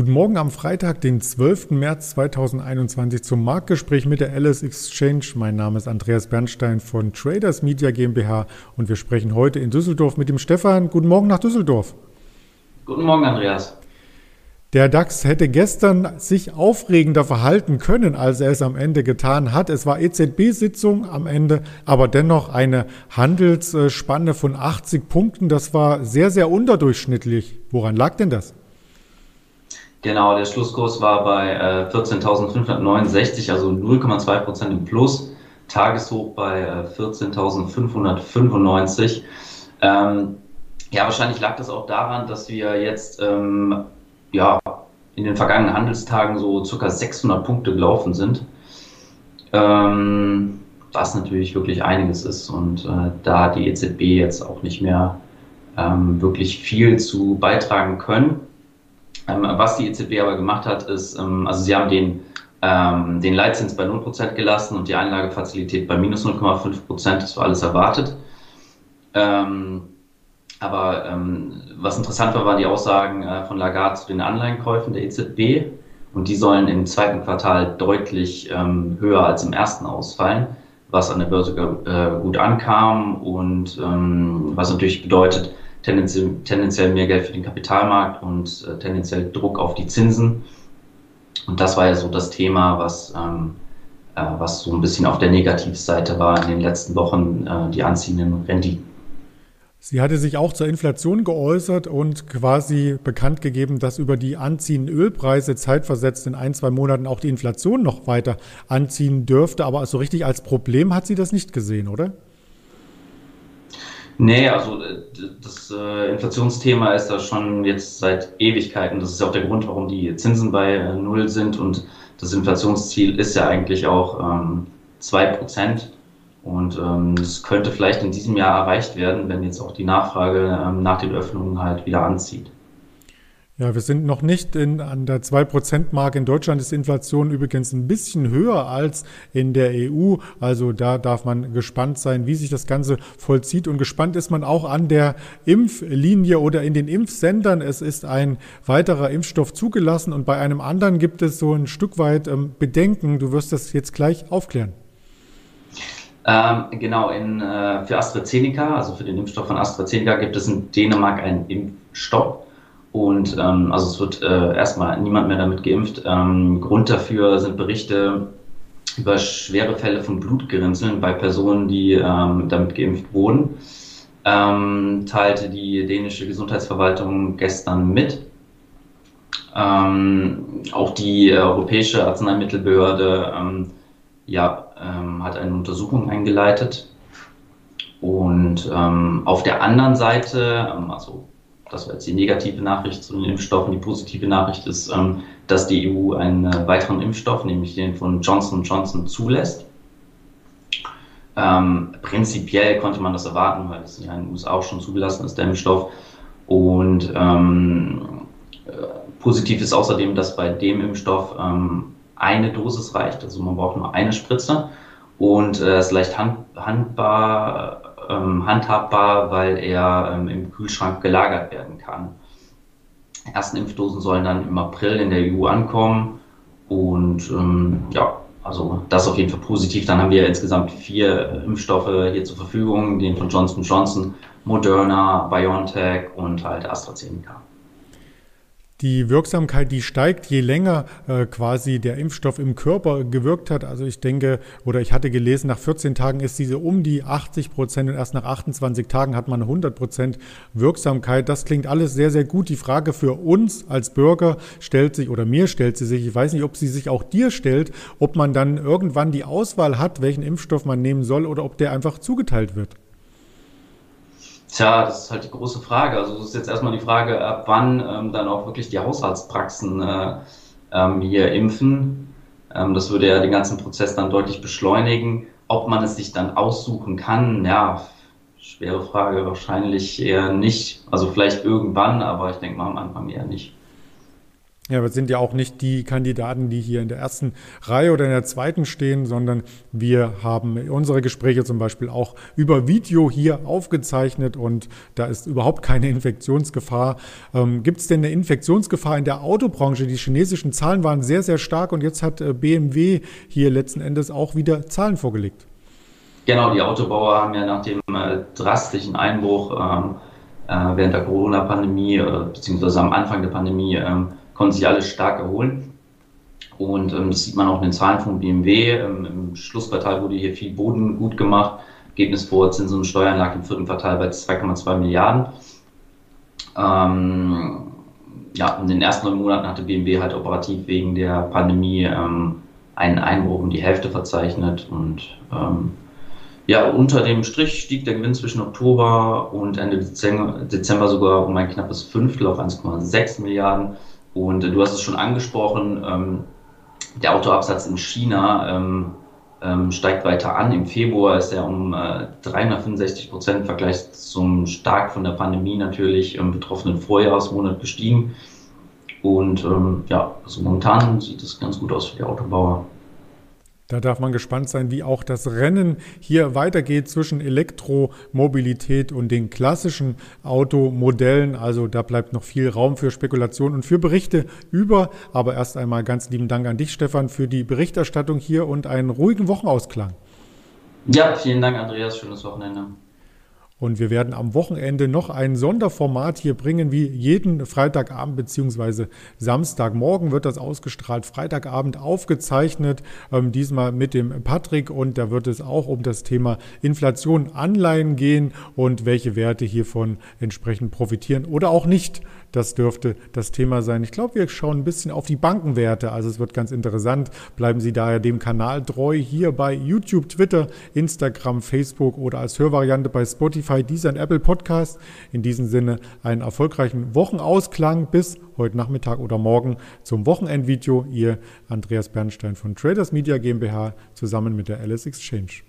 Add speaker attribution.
Speaker 1: Guten Morgen am Freitag, den 12. März 2021 zum Marktgespräch mit der Alice Exchange. Mein Name ist Andreas Bernstein von Traders Media GmbH und wir sprechen heute in Düsseldorf mit dem Stefan. Guten Morgen nach Düsseldorf.
Speaker 2: Guten Morgen, Andreas.
Speaker 1: Der DAX hätte gestern sich aufregender verhalten können, als er es am Ende getan hat. Es war EZB-Sitzung am Ende, aber dennoch eine Handelsspanne von 80 Punkten. Das war sehr, sehr unterdurchschnittlich. Woran lag denn das?
Speaker 2: Genau, der Schlusskurs war bei äh, 14.569, also 0,2 Prozent im Plus. Tageshoch bei äh, 14.595. Ähm, ja, wahrscheinlich lag das auch daran, dass wir jetzt ähm, ja, in den vergangenen Handelstagen so circa 600 Punkte gelaufen sind. Ähm, was natürlich wirklich einiges ist und äh, da die EZB jetzt auch nicht mehr ähm, wirklich viel zu beitragen können. Ähm, was die EZB aber gemacht hat, ist, ähm, also sie haben den, ähm, den Leitzins bei 0% gelassen und die Einlagefazilität bei minus 0,5%, das war alles erwartet. Aber was interessant war, waren die Aussagen äh, von Lagarde zu den Anleihenkäufen der EZB und die sollen im zweiten Quartal deutlich höher als im ersten ausfallen, was an der Börse äh, gut ankam und was natürlich bedeutet, tendenziell, tendenziell mehr Geld für den Kapitalmarkt und äh, tendenziell Druck auf die Zinsen. Und das war ja so das Thema, was, ähm, äh, was so ein bisschen auf der Negativseite war in den letzten Wochen, äh, die anziehenden Renditen.
Speaker 1: Sie hatte sich auch zur Inflation geäußert und quasi bekannt gegeben, dass über die anziehenden Ölpreise zeitversetzt in ein, zwei Monaten auch die Inflation noch weiter anziehen dürfte. Aber so richtig als Problem hat sie das nicht gesehen, oder?
Speaker 2: Nee, also äh, das äh, Inflationsthema ist da schon jetzt seit Ewigkeiten. Das ist ja auch der Grund, warum die Zinsen bei äh, Null sind. Und das Inflationsziel ist ja eigentlich auch ähm, 2%. Und ähm, das könnte vielleicht in diesem Jahr erreicht werden, wenn jetzt auch die Nachfrage ähm, nach den Öffnungen halt wieder anzieht.
Speaker 1: Ja, wir sind noch nicht in, an der 2%-Marke. In Deutschland ist die Inflation übrigens ein bisschen höher als in der EU. Also da darf man gespannt sein, wie sich das Ganze vollzieht. Und gespannt ist man auch an der Impflinie oder in den Impfsendern. Es ist ein weiterer Impfstoff zugelassen und bei einem anderen gibt es so ein Stück weit ähm, Bedenken. Du wirst das jetzt gleich aufklären.
Speaker 2: Ähm, genau, in, äh, für AstraZeneca, also für den Impfstoff von AstraZeneca, gibt es in Dänemark einen Impfstoff und ähm, also es wird äh, erstmal niemand mehr damit geimpft. Ähm, Grund dafür sind Berichte über schwere Fälle von Blutgerinnseln bei Personen, die ähm, damit geimpft wurden. Ähm, teilte die dänische Gesundheitsverwaltung gestern mit. Ähm, auch die Europäische Arzneimittelbehörde ähm, ja, ähm, hat eine Untersuchung eingeleitet. Und ähm, auf der anderen Seite, ähm, also das war jetzt die negative Nachricht zu den Impfstoffen. Die positive Nachricht ist, ähm, dass die EU einen weiteren Impfstoff, nämlich den von Johnson Johnson, zulässt. Ähm, prinzipiell konnte man das erwarten, weil es ja in den USA auch schon zugelassen ist, der Impfstoff. Und ähm, äh, positiv ist außerdem, dass bei dem Impfstoff ähm, eine Dosis reicht, also man braucht nur eine Spritze und äh, es ist leicht hand, handbar ähm, handhabbar, weil er ähm, im Kühlschrank gelagert werden kann. Die ersten Impfdosen sollen dann im April in der EU ankommen und ähm, ja, also das auf jeden Fall positiv. Dann haben wir insgesamt vier Impfstoffe hier zur Verfügung, den von Johnson Johnson, Moderna, BioNTech und halt AstraZeneca
Speaker 1: die Wirksamkeit, die steigt, je länger äh, quasi der Impfstoff im Körper gewirkt hat. Also ich denke, oder ich hatte gelesen, nach 14 Tagen ist diese um die 80 Prozent und erst nach 28 Tagen hat man 100 Prozent Wirksamkeit. Das klingt alles sehr, sehr gut. Die Frage für uns als Bürger stellt sich, oder mir stellt sie sich, ich weiß nicht, ob sie sich auch dir stellt, ob man dann irgendwann die Auswahl hat, welchen Impfstoff man nehmen soll oder ob der einfach zugeteilt wird.
Speaker 2: Tja, das ist halt die große Frage. Also es ist jetzt erstmal die Frage, ab wann ähm, dann auch wirklich die Haushaltspraxen äh, ähm, hier impfen. Ähm, das würde ja den ganzen Prozess dann deutlich beschleunigen. Ob man es sich dann aussuchen kann, ja, schwere Frage, wahrscheinlich eher nicht. Also vielleicht irgendwann, aber ich denke mal am Anfang eher nicht.
Speaker 1: Ja, wir sind ja auch nicht die Kandidaten, die hier in der ersten Reihe oder in der zweiten stehen, sondern wir haben unsere Gespräche zum Beispiel auch über Video hier aufgezeichnet und da ist überhaupt keine Infektionsgefahr. Ähm, Gibt es denn eine Infektionsgefahr in der Autobranche? Die chinesischen Zahlen waren sehr, sehr stark und jetzt hat äh, BMW hier letzten Endes auch wieder Zahlen vorgelegt.
Speaker 2: Genau, die Autobauer haben ja nach dem äh, drastischen Einbruch ähm, äh, während der Corona-Pandemie, äh, beziehungsweise am Anfang der Pandemie, ähm, konnten sich alle stark erholen. Und ähm, das sieht man auch in den Zahlen von BMW. Ähm, Im Schlussquartal wurde hier viel Boden gut gemacht. Ergebnis vor Zinsen und Steuern lag im vierten Quartal bei 2,2 Milliarden. Ähm, ja, in den ersten neun Monaten hatte BMW halt operativ wegen der Pandemie ähm, einen Einbruch um die Hälfte verzeichnet und ähm, ja, unter dem Strich stieg der Gewinn zwischen Oktober und Ende Dezember sogar um ein knappes Fünftel auf 1,6 Milliarden. Und du hast es schon angesprochen, ähm, der Autoabsatz in China ähm, ähm, steigt weiter an. Im Februar ist er um äh, 365 Prozent im Vergleich zum stark von der Pandemie natürlich betroffenen Vorjahresmonat gestiegen. Und ähm, ja, also momentan sieht es ganz gut aus für die Autobauer.
Speaker 1: Da darf man gespannt sein, wie auch das Rennen hier weitergeht zwischen Elektromobilität und den klassischen Automodellen. Also da bleibt noch viel Raum für Spekulation und für Berichte über. Aber erst einmal ganz lieben Dank an dich, Stefan, für die Berichterstattung hier und einen ruhigen Wochenausklang.
Speaker 2: Ja, vielen Dank, Andreas. Schönes Wochenende.
Speaker 1: Und wir werden am Wochenende noch ein Sonderformat hier bringen, wie jeden Freitagabend bzw. Samstagmorgen wird das ausgestrahlt, Freitagabend aufgezeichnet, ähm, diesmal mit dem Patrick und da wird es auch um das Thema Inflation, Anleihen gehen und welche Werte hiervon entsprechend profitieren oder auch nicht. Das dürfte das Thema sein. Ich glaube, wir schauen ein bisschen auf die Bankenwerte. Also es wird ganz interessant. Bleiben Sie daher dem Kanal treu hier bei YouTube, Twitter, Instagram, Facebook oder als Hörvariante bei Spotify, dieser und Apple Podcast. In diesem Sinne einen erfolgreichen Wochenausklang bis heute Nachmittag oder morgen zum Wochenendvideo. Ihr Andreas Bernstein von Traders Media GmbH zusammen mit der Alice Exchange.